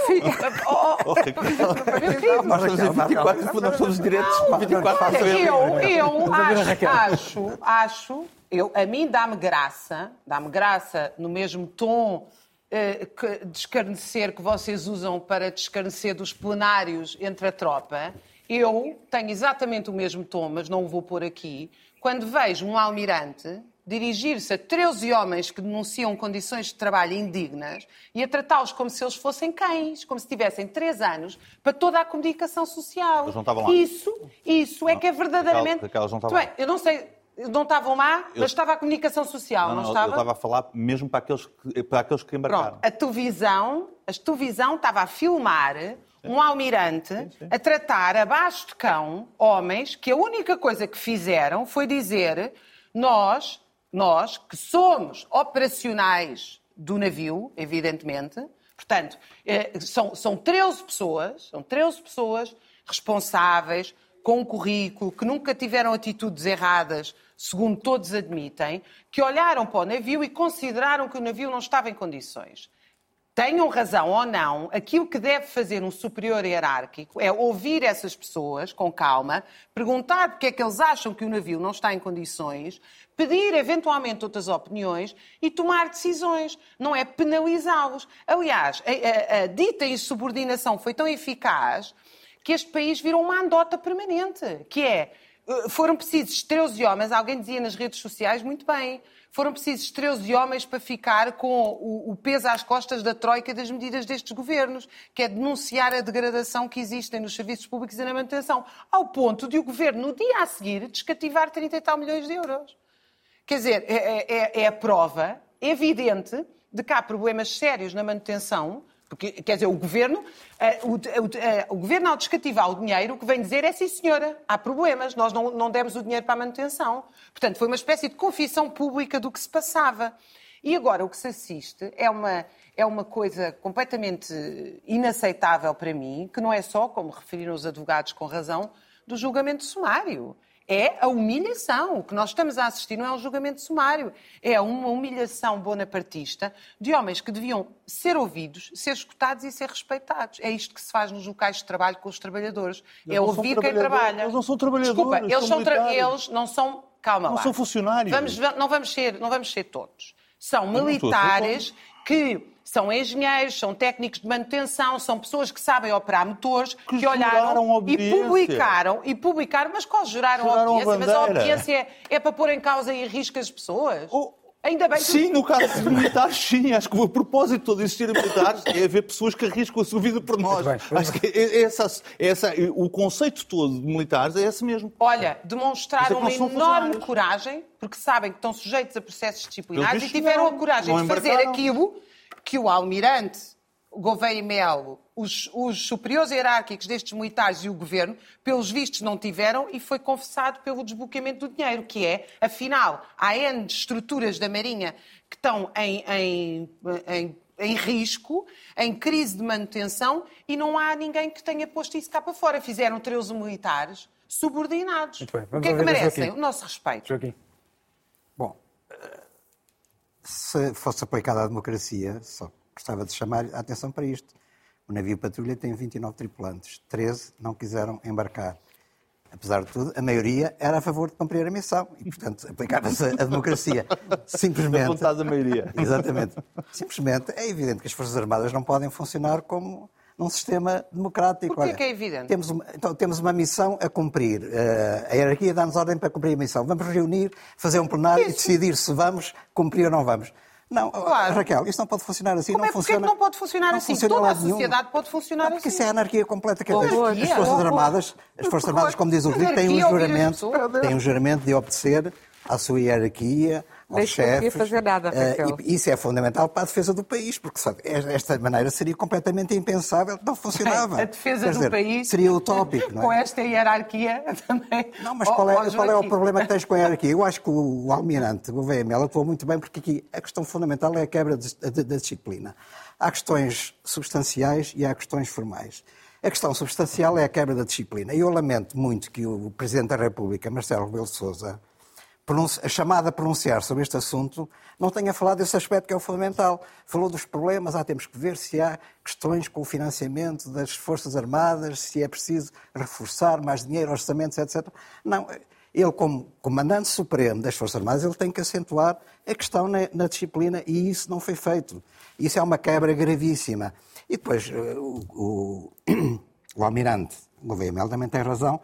Oh, oh, Raquel. Nós somos 24, nós somos diretos. não, 24 Eu, eu acho, acho, acho, eu, a mim dá-me graça, dá-me graça no mesmo tom uh, de escarnecer que vocês usam para descarnecer dos plenários entre a tropa. Eu tenho exatamente o mesmo tom, mas não o vou pôr aqui, quando vejo um almirante dirigir-se a 13 homens que denunciam condições de trabalho indignas e a tratá-los como se eles fossem cães, como se tivessem 3 anos, para toda a comunicação social. Eles não estavam lá. Isso, isso é que é verdadeiramente... Raquel, não estavam Bem, eu não sei, não estavam lá, eu... mas estava a comunicação social, não, não, não, estava? Eu estava a falar mesmo para aqueles que, para aqueles que embarcaram. Pronto, a televisão, a televisão estava a filmar um almirante sim, sim. a tratar abaixo de cão homens que a única coisa que fizeram foi dizer nós, nós que somos operacionais do navio, evidentemente, portanto, eh, são, são 13 pessoas, são 13 pessoas responsáveis, com um currículo, que nunca tiveram atitudes erradas, segundo todos admitem, que olharam para o navio e consideraram que o navio não estava em condições tenham razão ou não, aquilo que deve fazer um superior hierárquico é ouvir essas pessoas com calma, perguntar porque é que eles acham que o navio não está em condições, pedir eventualmente outras opiniões e tomar decisões, não é penalizá-los. Aliás, a, a, a dita insubordinação foi tão eficaz que este país virou uma andota permanente, que é, foram precisos 13 homens, alguém dizia nas redes sociais, muito bem, foram precisos 13 homens para ficar com o, o peso às costas da troika das medidas destes governos, que é denunciar a degradação que existem nos serviços públicos e na manutenção, ao ponto de o governo, no dia a seguir, descativar 30 e tal milhões de euros. Quer dizer, é, é, é, é a prova evidente de que há problemas sérios na manutenção porque, quer dizer, o governo, eh, o, eh, o, governo ao descativar o dinheiro, o que vem dizer é sim, senhora, há problemas, nós não, não demos o dinheiro para a manutenção. Portanto, foi uma espécie de confissão pública do que se passava. E agora o que se assiste é uma, é uma coisa completamente inaceitável para mim, que não é só, como referiram os advogados com razão, do julgamento sumário é a humilhação. O que nós estamos a assistir não é um julgamento sumário, é uma humilhação bonapartista de homens que deviam ser ouvidos, ser escutados e ser respeitados. É isto que se faz nos locais de trabalho com os trabalhadores. Eles é ouvir quem trabalha. Eles não são trabalhadores. Desculpa, eles, são, tra... eles não são. Calma não lá. são funcionários. Vamos, não, vamos ser, não vamos ser todos. São militares que são engenheiros, são técnicos de manutenção, são pessoas que sabem operar motores, que, que olharam e publicaram, e publicaram, mas qual juraram, juraram obediência? A mas a obediência é, é, para pôr em causa e risco as pessoas? Ainda bem que... Sim, no caso de militares, sim. Acho que o propósito todo de existir militares é haver pessoas que arriscam a sua vida por nós. Bem, Acho que é essa, é essa, o conceito todo de militares é esse mesmo. Olha, demonstraram é uma enorme coragem, porque sabem que estão sujeitos a processos disciplinares e tiveram a coragem de fazer aquilo que o almirante Gouveia e Melo, os, os superiores hierárquicos destes militares e o governo, pelos vistos, não tiveram e foi confessado pelo desbloqueamento do dinheiro, que é, afinal, há N estruturas da Marinha que estão em, em, em, em risco, em crise de manutenção e não há ninguém que tenha posto isso cá para fora. Fizeram 13 militares subordinados. Muito bem, O que é que merecem? O nosso respeito. Joaquim. Bom, eh, se fosse aplicada a democracia, só gostava de chamar a atenção para isto. O navio patrulha tem 29 tripulantes, 13 não quiseram embarcar. Apesar de tudo, a maioria era a favor de cumprir a missão e, portanto, aplicava-se a democracia. Simplesmente. vontade da maioria. Exatamente. Simplesmente é evidente que as Forças Armadas não podem funcionar como num sistema democrático. Porquê que é evidente? Temos uma, então, temos uma missão a cumprir. Eh, a hierarquia dá-nos ordem para cumprir a missão. Vamos reunir, fazer um plenário e decidir se vamos cumprir ou não vamos. Não, Claro. Raquel, isso não pode funcionar assim. Como não é, funciona, que não pode funcionar não assim? funciona Toda a nenhum. sociedade pode funcionar Não, porque assim. isso é anarquia completa. Dizer, Anarquia? as Forças Horror. Armadas, as Forças Armadas, como diz o Rodrigo, têm um as juramento, têm um juramento de obedecer à sua hierarquia, aos chefes. fazer nada, e isso é fundamental para a defesa do país, porque sabe, esta maneira seria completamente impensável, não funcionava. A defesa Quer do dizer, país. Seria utópico, não é? Com esta hierarquia também. Não, mas qual é, qual é o problema que tens com a hierarquia? Eu acho que o, o almirante Gouveia Melo atuou muito bem, porque aqui a questão fundamental é a quebra da disciplina. Há questões substanciais e há questões formais. A questão substancial é a quebra da disciplina. E eu lamento muito que o Presidente da República, Marcelo Rebelo de Sousa, a chamada a pronunciar sobre este assunto, não tenha falado desse aspecto que é o fundamental. Falou dos problemas, ah, temos que ver se há questões com o financiamento das Forças Armadas, se é preciso reforçar mais dinheiro, orçamentos, etc. Não, ele, como Comandante Supremo das Forças Armadas, ele tem que acentuar a questão na, na disciplina e isso não foi feito. Isso é uma quebra gravíssima. E depois, eh, o, o, o Almirante Gouveia Melo também tem razão,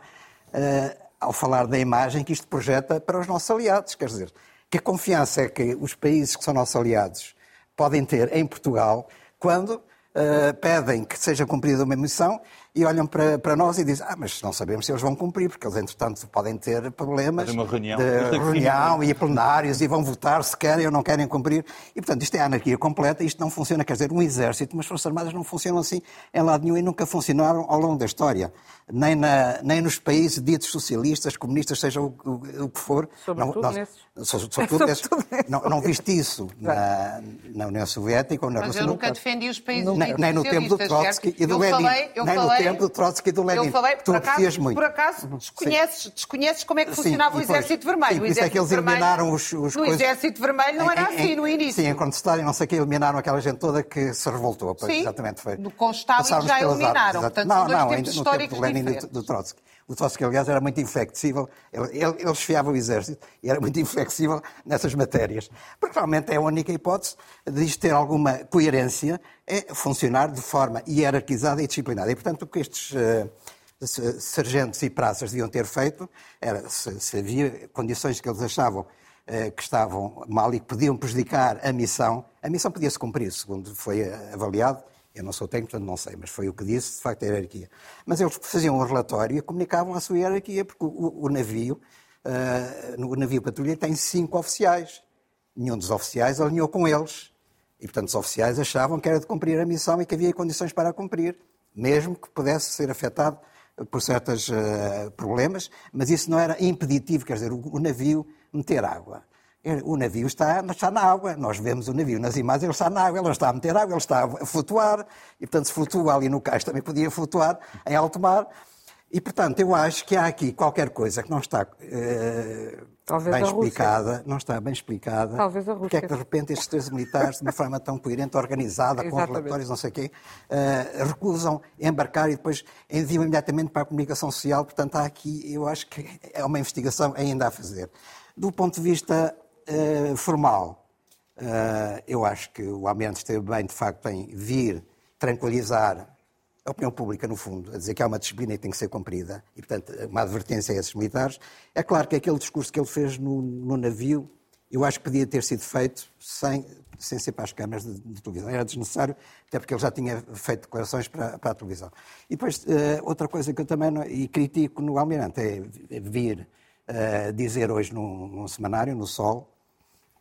eh, ao falar da imagem que isto projeta para os nossos aliados. Quer dizer, que confiança é que os países que são nossos aliados podem ter em Portugal quando eh, pedem que seja cumprida uma missão e olham para, para nós e dizem ah, mas não sabemos se eles vão cumprir, porque eles, entretanto, podem ter problemas reunião. de reunião e plenários e vão votar se querem ou não querem cumprir. E, portanto, isto é anarquia completa, isto não funciona, quer dizer, um exército, umas Forças Armadas não funcionam assim em lado nenhum e nunca funcionaram ao longo da história. Nem, na, nem nos países ditos socialistas, comunistas, seja o, o- o que for. Sobretudo não, nesses. so- sobretudo nesses. Sobretudo nesses. Não, não viste isso na, na União Soviética ou na Mas Rússia. eu nunca defendi os países ditos nem no tempo do socialistas, Trotsky certo? e do eu Lenin. Falei, eu nem falei, tempo do Trotsky e do Lenin. Eu falei, tu por aprecias acaso, muito. por acaso desconheces, desconheces como é que Sim, funcionava o e depois- Exército Vermelho. sim, o isso é que Exército eles eliminaram os- os No coisas- Exército Vermelho não era Em- assim no início. Sim, em contestar e não sei o que, eliminaram aquela gente toda que se revoltou. Pois, Sim, exatamente, foi. no- Passámos já eliminaram, armas, portanto, não, são dois não, tempos no tempo históricos do Lenin e do, do Trotsky. O Trotsky, aliás, era muito inflexível, ele, ele, ele o exército e era muito inflexível nessas matérias. Porque realmente é a única hipótese de isto ter alguma coerência, é funcionar de forma hierarquizada e disciplinada. E, portanto, o que estes se- sargentos e praças deviam ter feito era, se, se havia condições que eles achavam eh, que estavam mal e que podiam prejudicar a missão, a missão podia-se cumprir, segundo foi eh, avaliado. Eu não sou técnico, portanto não sei, mas foi o que disse, de facto, a hierarquia. Mas eles faziam um relatório e comunicavam a sua hierarquia, porque o, o- navio, no navio patrulha, tem cinco oficiais. Nenhum dos oficiais alinhou com eles. E, portanto, os oficiais achavam que era de cumprir a missão e que havia condições para a cumprir, mesmo que pudesse ser afetado por certos eh, problemas, mas isso não era impeditivo, quer dizer, o, o navio meter água. O navio está, está na água, nós vemos o navio nas imagens, ele está na água, ele não está a meter água, ele está a flutuar, e portanto se flutua ali no cais também podia flutuar em alto mar, e portanto eu acho que há aqui qualquer coisa que não está eh, bem Rússia. explicada, não está bem explicada, Talvez a porque é que de Rússia. repente estes três militares, de uma forma tão coerente, organizada, com relatórios, não sei o quê, eh, recusam embarcar e depois enviam imediatamente para a comunicação social. Portanto, há aqui, eu acho que é uma investigação ainda a fazer. Do ponto de vista eh, formal, eh, eu acho que o Almirante esteve bem, de facto, em vir tranquilizar a opinião pública, no fundo, a dizer que há uma disciplina e tem que ser cumprida, e, portanto, uma advertência a esses militares. É claro que aquele discurso que ele fez no, no navio, eu acho que podia ter sido feito sem, sem ser para as câmaras de, de televisão. Era desnecessário, até porque ele já tinha feito declarações para, para a televisão. E depois, eh, outra coisa que eu também não, e critico no Almirante é vir eh, dizer hoje num, num semanário, no Sol,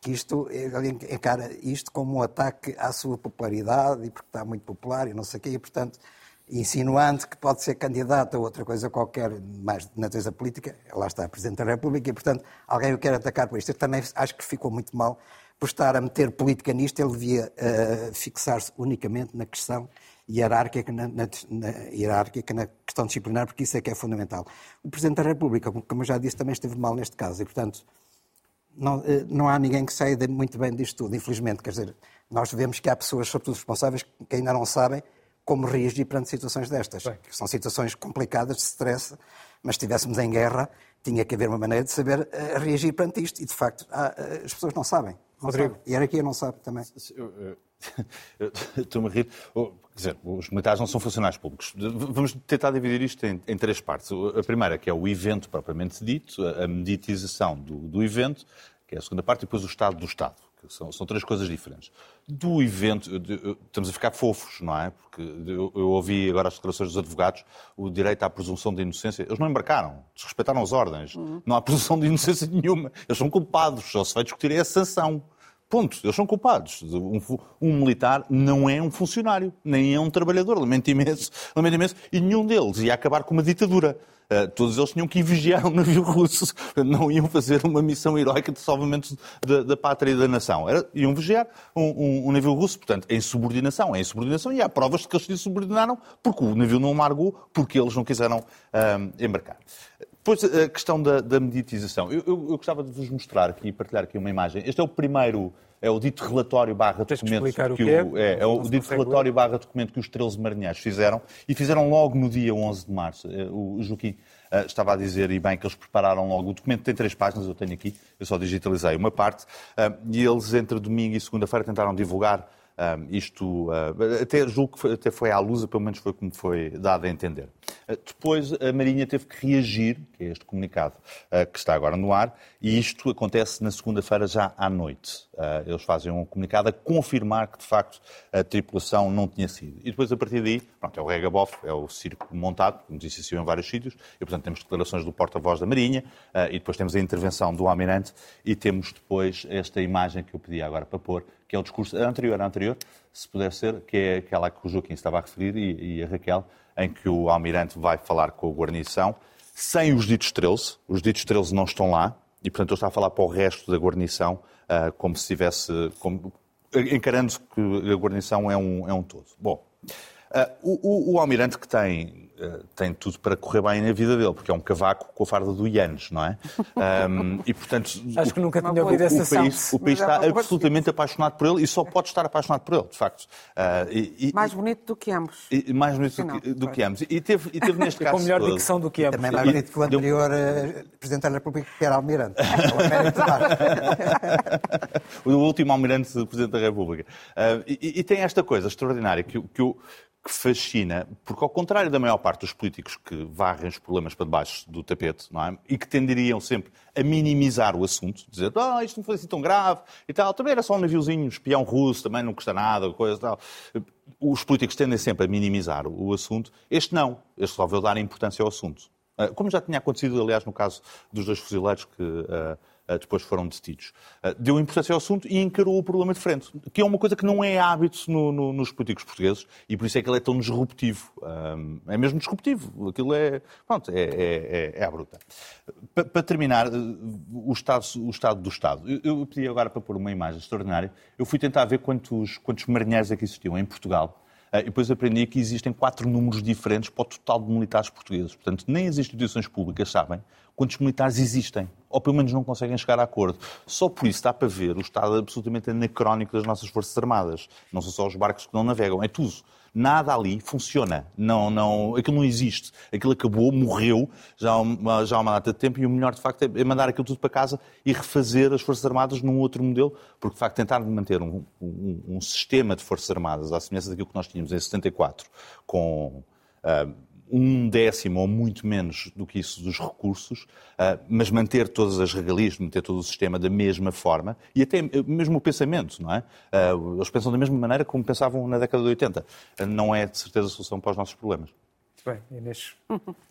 isto, ele encara isto como um ataque à sua popularidade e porque está muito popular e não sei o quê, e portanto insinuando que pode ser candidato a outra coisa qualquer, mais de natureza política, lá está, Presidente da República, e portanto alguém o quer atacar por isto. Eu também acho que ficou muito mal por estar a meter política nisto, ele devia uh, fixar-se unicamente na questão hierárquica na, na, na, hierárquica na questão disciplinar, porque isso é que é fundamental. O Presidente da República, como eu já disse, também esteve mal neste caso, e portanto não, eh, não há ninguém que saia muito bem disto tudo, infelizmente. Quer dizer, nós vemos que há pessoas, sobretudo responsáveis, que ainda não sabem como reagir perante situações destas. Bem. São situações complicadas, de stress, mas se estivéssemos em guerra, tinha que haver uma maneira de saber uh, reagir perante isto. E, de facto, há, uh, as pessoas não sabem. Não Rodrigo. Sabem. E a hierarquia não sabe também. Estou-me a rir. Quer dizer, os militares não são funcionários públicos. Vamos tentar dividir isto em, em, três partes. A primeira, que é o evento propriamente dito, a meditização do, do evento, que é a segunda parte, e depois o Estado do Estado. São, são, três coisas diferentes. Do evento, de, estamos a ficar fofos, não é? Porque eu, eu, ouvi agora as declarações dos advogados, o direito à presunção de inocência. Eles não embarcaram, desrespeitaram as ordens. Uhum. Não há presunção de inocência nenhuma. Eles são culpados, só se vai discutir é a sanção. Ponto. Eles são culpados. Um, um, militar não é um funcionário, nem é um trabalhador. Lamento imenso, lamento imenso. E nenhum deles ia acabar com uma ditadura. Uh, todos eles tinham que vigiar um navio russo. Não iam fazer uma missão heroica de salvamento da, da pátria e da nação. Era, iam vigiar um, um, um, navio russo, portanto, em subordinação. Em subordinação e há provas de que eles se subordinaram porque o navio não largou, porque eles não quiseram uh, embarcar. Depois, a questão da, da meditização. Eu, eu, eu, gostava de vos mostrar aqui, partilhar aqui uma imagem. Este é o primeiro, é o dito relatório barra documento que, que o, é, é, é o dito relatório barra documento que os 13 marinheiros fizeram e fizeram logo no dia 11 de março. Eh, o Joaquim uh, estava a dizer, e bem, que eles prepararam logo. O documento tem três páginas, eu tenho aqui, eu só digitalizei uma parte, uh, e eles entre domingo e segunda-feira tentaram divulgar um, isto, até julgo que foi, até foi à luz, pelo menos foi como foi dado a entender. Uh, depois a Marinha teve que reagir, que é este comunicado uh, que está agora no ar, e isto acontece na segunda-feira já à noite. eles fazem um comunicado a confirmar que de facto a tripulação não tinha sido. E depois a partir daí, pronto, é o regabof, é o circo montado, como disse isso em vários sítios, e portanto temos declarações do porta-voz da Marinha, e depois temos a intervenção do Almirante, e temos depois esta imagem que eu pedi agora para pôr, que é o discurso anterior anterior, se puder ser, que é aquela que o Joaquim estava a referir e, e a Raquel, em que o almirante vai falar com a guarnição, sem os ditos 13, os ditos 13 não estão lá, e portanto ele está a falar para o resto da guarnição, uh, como se tivesse, como, encarando que a guarnição é um, é um todo. Bom, uh, o, o, o almirante que tem tem tudo para correr bem na vida dele, porque é um cavaco com a farda do Ianes, não é? Um, e, portanto, Acho que nunca tinha ouvido essa o país, o país está absolutamente apaixonado por ele e só pode estar apaixonado por ele, de facto. Uh, e, mais bonito do que ambos. E, mais bonito do que, do que, ambos. E teve, e teve neste caso... Com melhor dicção do que ambos. Também mais bonito que o anterior uh, Presidente da República, que era Almirante. o último Almirante Presidente da República. Uh, e, e, tem esta coisa extraordinária que, que o que fascina, porque ao contrário da maior parte dos políticos que varrem os problemas para debaixo do tapete, não é? E que tenderiam sempre a minimizar o assunto, dizer, ah, isto não foi assim tão grave e tal, também era só um naviozinho, espião russo, também não custa nada, coisa e tal. Os políticos tendem sempre a minimizar o assunto. Este não, este resolveu dar importância ao assunto. Ah, como já tinha acontecido, aliás, no caso dos dois fuzileiros que uh, depois foram detidos. Uh, deu importância ao assunto e encarou o problema de frente, que é uma coisa que não é hábito no, no, nos políticos portugueses e por isso é que ele é tão disruptivo. é mesmo disruptivo. Aquilo é, pronto, é, é, é, é bruta. Para terminar, o estado, o estado do Estado. Eu, eu pedi agora para pôr uma imagem extraordinária. Eu fui tentar ver quantos, quantos marinheiros é que existiam em Portugal e depois aprendi que existem quatro números diferentes para o total de militares portugueses. Portanto, nem as instituições públicas sabem quantos militares existem, ou pelo menos não conseguem chegar a acordo. Só por isso dá para ver o estado absolutamente anacrónico das nossas Forças Armadas. Não são só os barcos que não navegam, é tudo nada ali funciona. Não, não, aquilo não existe. Aquilo acabou, morreu já há, uma, já há uma data de tempo e o melhor, de facto, é mandar aquilo tudo para casa e refazer as Forças Armadas num outro modelo, porque, de facto, tentar manter um, um, um sistema de Forças Armadas à semelhança daquilo que nós tínhamos em 74, com. Uh, um décimo ou muito menos do que isso dos recursos, uh, mas manter todas as regalias, manter todo o sistema da mesma forma e até mesmo o pensamento, não é? Uh, eles pensam da mesma maneira como pensavam na década de 80. Uh, não é, de certeza, a solução para os nossos problemas. Muito bem, Inês.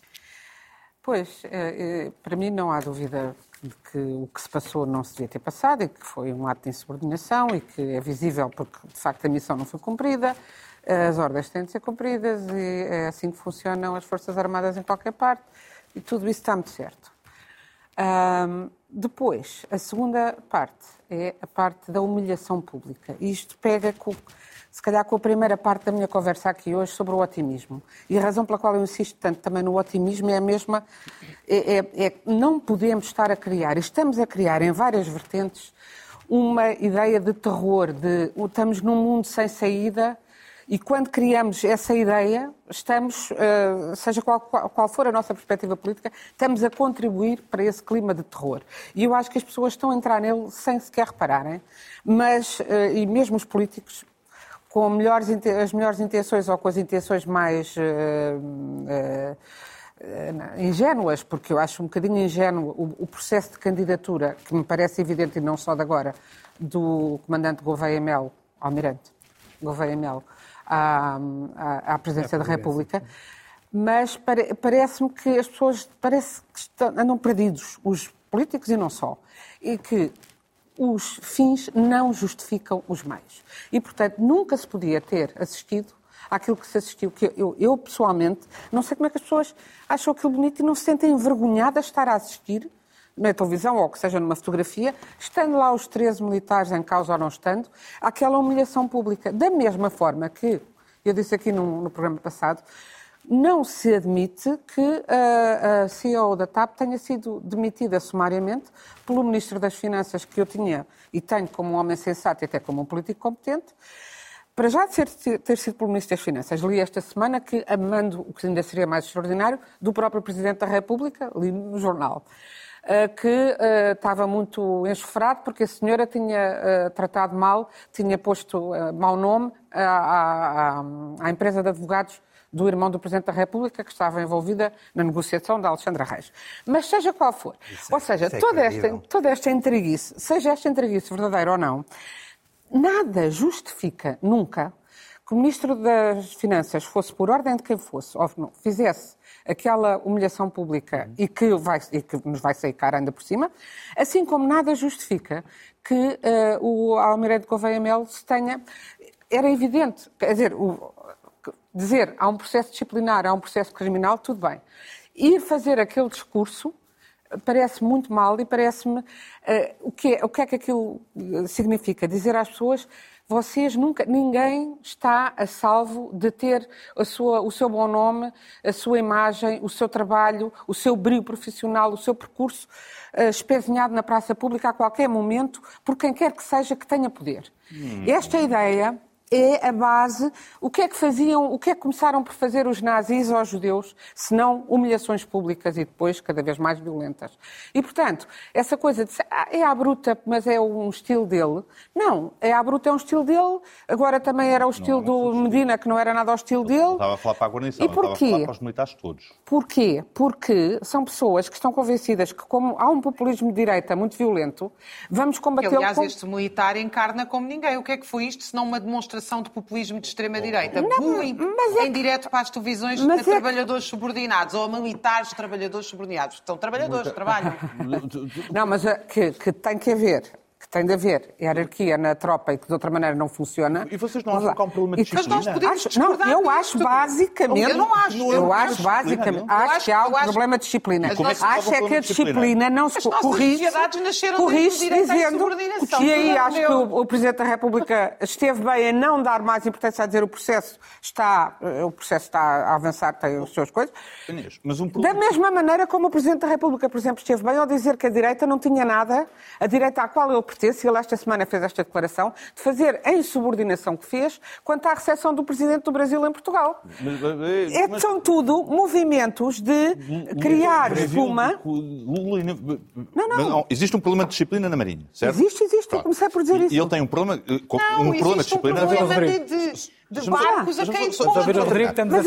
Pois, eh, eh, para mim não há dúvida de que o que se passou não se devia ter passado e que foi um ato de insubordinação e que é visível porque, de facto, a missão não foi cumprida, as ordens têm de ser cumpridas e é assim que funcionam as Forças Armadas em qualquer parte e tudo isso está muito certo. Um, depois, a segunda parte é a parte da humilhação pública. E isto pega com, se calhar com a primeira parte da minha conversa aqui hoje sobre o otimismo. E a razão pela qual eu insisto tanto também no otimismo é a mesma, é, é, é não podemos estar a criar, estamos a criar em várias vertentes uma ideia de terror, de estamos num mundo sem saída e quando criamos essa ideia, estamos, eh, seja qual, qual, for a nossa perspectiva política, estamos a contribuir para esse clima de terror. E eu acho que as pessoas estão a entrar nele sem sequer repararem, mas, eh, e mesmo os políticos, com melhores, as melhores intenções ou com as intenções mais uh, ingênuas, porque eu acho um bocadinho ingênuo o, o, processo de candidatura, que me parece evidente, e não só de agora, do comandante Gouveia Melo, almirante Gouveia Melo, à, à, à presidência da República. Mas pare, parece-me que as pessoas parece que estão, andam perdidos, os políticos e não só, e que os fins não justificam os meios. E, portanto, nunca se podia ter assistido àquilo que se assistiu. Que eu, eu, pessoalmente, não sei como é que as pessoas acham aquilo bonito e não se sentem envergonhadas de estar a assistir na televisão ou que seja numa fotografia, estando lá os 13 militares em causa ou não estando, aquela humilhação pública. Da mesma forma que, eu disse aqui no, no programa passado, não se admite que a, a, CEO da TAP tenha sido demitida sumariamente pelo Ministro das Finanças, que eu tinha e tenho como um homem sensato e até como um político competente, para já ter, ter sido pelo Ministro das Finanças. Li esta semana que, a mando, o que ainda seria mais extraordinário, do próprio Presidente da República, li no jornal. Eh, que uh, estava muito enxofrado porque a senhora tinha uh, tratado mal, tinha posto mau nome à, à, à, empresa de advogados do irmão do Presidente da República que estava envolvida na negociação da Alexandra Reis. Mas seja qual for, isso ou seja, é toda, esta, toda esta entreguice, seja esta entreguice verdadeira ou não, nada justifica nunca que o Ministro das Finanças fosse, por ordem de quem fosse, ou não, fizesse aquela humilhação pública e que, vai, e que nos vai sair cara ainda por cima, assim como nada justifica que uh, o Almirante Gouveia Melo se tenha... Era evidente, quer dizer, o, dizer há um processo disciplinar, há um processo criminal, tudo bem. Ir fazer aquele discurso parece muito mal e parece-me... Uh, o, que é, o que é que aquilo significa? Dizer às pessoas vocês nunca, ninguém está a salvo de ter a sua, o seu bom nome, a sua imagem, o seu trabalho, o seu brilho profissional, o seu percurso uh, espezinhado na praça pública a qualquer momento por quem quer que seja que tenha poder. Hum. Esta ideia é a base. O que é que faziam, o que é que começaram por fazer os nazis aos judeus, se não humilhações públicas e depois cada vez mais violentas? E, portanto, essa coisa de ah, é à bruta, mas é um estilo dele. Não, é à bruta, é um estilo dele. Agora também era o estilo não, do Medina, que não era nada ao estilo dele. Estava a falar para a guarnição, e porquê? estava a falar para os militares todos. Porquê? Porque são pessoas que estão convencidas que, como há um populismo de direita muito violento, vamos combater... Aliás, com... este militar encarna como ninguém. O que é que foi isto, se não uma demonstração demonstração de populismo de extrema-direita. Bullying é... em direto para as televisões mas a é... trabalhadores subordinados ou a militares trabalhadores subordinados. São trabalhadores, trabalham. Não, mas eh, que, que tem que haver que tem de haver hierarquia na tropa e que de outra maneira não funciona. E vocês não acham que há um problema de disciplina? Mas nós podemos acho, não, eu acho basicamente. Eu não acho. Eu, eu acho basicamente. Acho, acho que há um problema de disciplina. Mas acho é que a disciplina não se corrige. Corrige dizendo que aí acho que o, o Presidente da República esteve bem em não dar mais importância a dizer o processo está, o processo está a avançar, tem as suas coisas. Mas um problema... Da mesma maneira como o Presidente da República, por exemplo, esteve bem ao dizer que a direita não tinha nada, a direita à qual ele pertence, ele esta semana fez esta declaração, de fazer a insubordinação que fez quanto à recepção do Presidente do Brasil em Portugal. Mas, mas, é, mas... São tudo movimentos de criar espuma. Não, não. Existe um problema de disciplina na Marinha, certo? Existe, existe. Eu comecei por dizer isso. E ele tem um problema, eh, não, um problema de disciplina. Um problema de, de de barcos a Mas quem só- só- Mas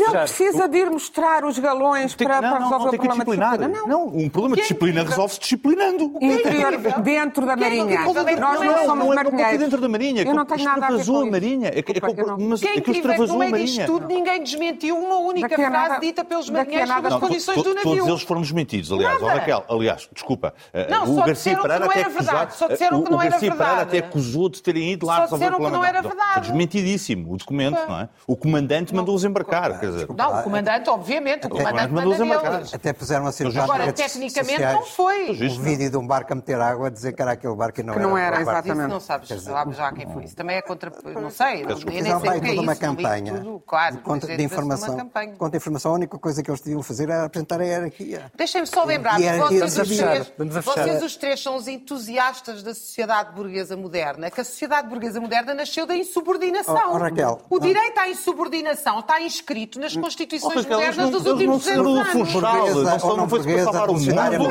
ele precisa de ir mostrar os galões para, não, não, resolver não, o que problema de disciplinar. disciplina. Não, um problema de Que é disciplina resolve-se disciplinando. Interior, dentro da Que é Marinha. incrível. Nós Não, não somos não é marinheiros. dentro da Marinha. Eu não tenho nada a ver com a isso. Marinha. É que- é Desculpa, culpa- eu não- Mas Que é é que incrível é que no meio disto tudo ninguém desmentiu uma única frase dita pelos marinheiros nada- sobre as Não, condições do Todos navio. eles foram desmentidos, aliás. Raquel, aliás, desculpa. eh, Não, o só Garcia disseram que Pereira não até era acusava- verdade, só disseram o- que não Garcia Pereira verdade. até acusou de terem ido lá Só resolver disseram o que problema. não era verdade. desmentidíssimo o documento, não é? O comandante mandou-os embarcar, quer dizer. Não, o comandante, obviamente, o comandante mandou-os manda embarcar. Até puseram a circular Agora, tecnicamente, sociais não foi. Justo. um vídeo de um barco a meter água a dizer que era aquele barco e não Que era. não era, aquele barco. exatamente. Isso não sabes, sabes já quem foi isso. Também é contra. Não sei, eu nem sei o que é toda isso. uma li campanha Tudo, claro, de, contra- mas de é uma informação. campanha. Contra informação, a única coisa que eles deviam fazer era apresentar a hierarquia. Deixem-me só lembrar, E vocês, os três, vocês os três são os entusiastas da sociedade burguesa moderna, que a sociedade burguesa moderna nasceu da insubordinação. Oh, oh, Raquel, o não- direito à insubordinação está inscrito nas constituições Oh, modernas não- dos últimos não saíram 200 do anos. Funchal, não só não não foi para salvar o funcionária mundo.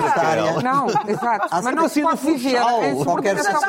Não, exato. Mas não se pode viver em Qualquer subordinação.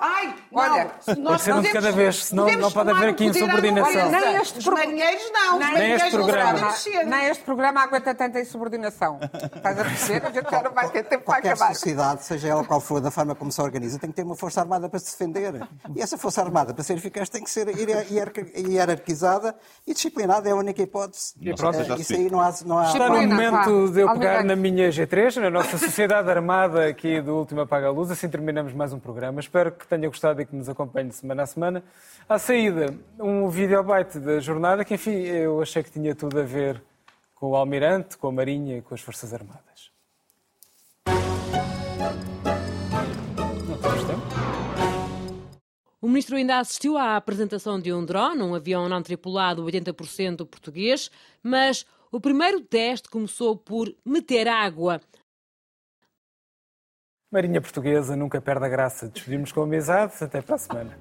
Ai, Olha, não, nós podemos- cada vez, senão não pode haver aqui insubordinação. nem este Os pro- marinheiros não, os Nem este não programa. Nem este programa aguenta tanta insubordinação. Estás a perceber? A gente já não vai ter tempo para Qualquer acabar. sociedade, seja ela qual for, da forma como se organiza, tem que ter uma força armada para se defender. E essa força armada, para ser eficaz, tem que ser hier- hierarqui- hierarquizada e disciplinada, é a única hipótese. E pronto, Eh, já Isso se aí não há. Não há... Está no momento de eu pegar na minha G3, na nossa Sociedade Armada aqui do Último Apaga a Luz. Assim terminamos mais um programa. Espero que tenha gostado e que nos acompanhe semana a semana. À saída, um videobite da jornada que, enfim, eu achei que tinha tudo a ver com o Almirante, com a Marinha e com as Forças Armadas. O ministro ainda assistiu à apresentação de um drone, um avião não tripulado 80% português, mas o primeiro teste começou por meter água. Marinha Portuguesa nunca perde a graça. Despedimos com amizade. Até para a semana.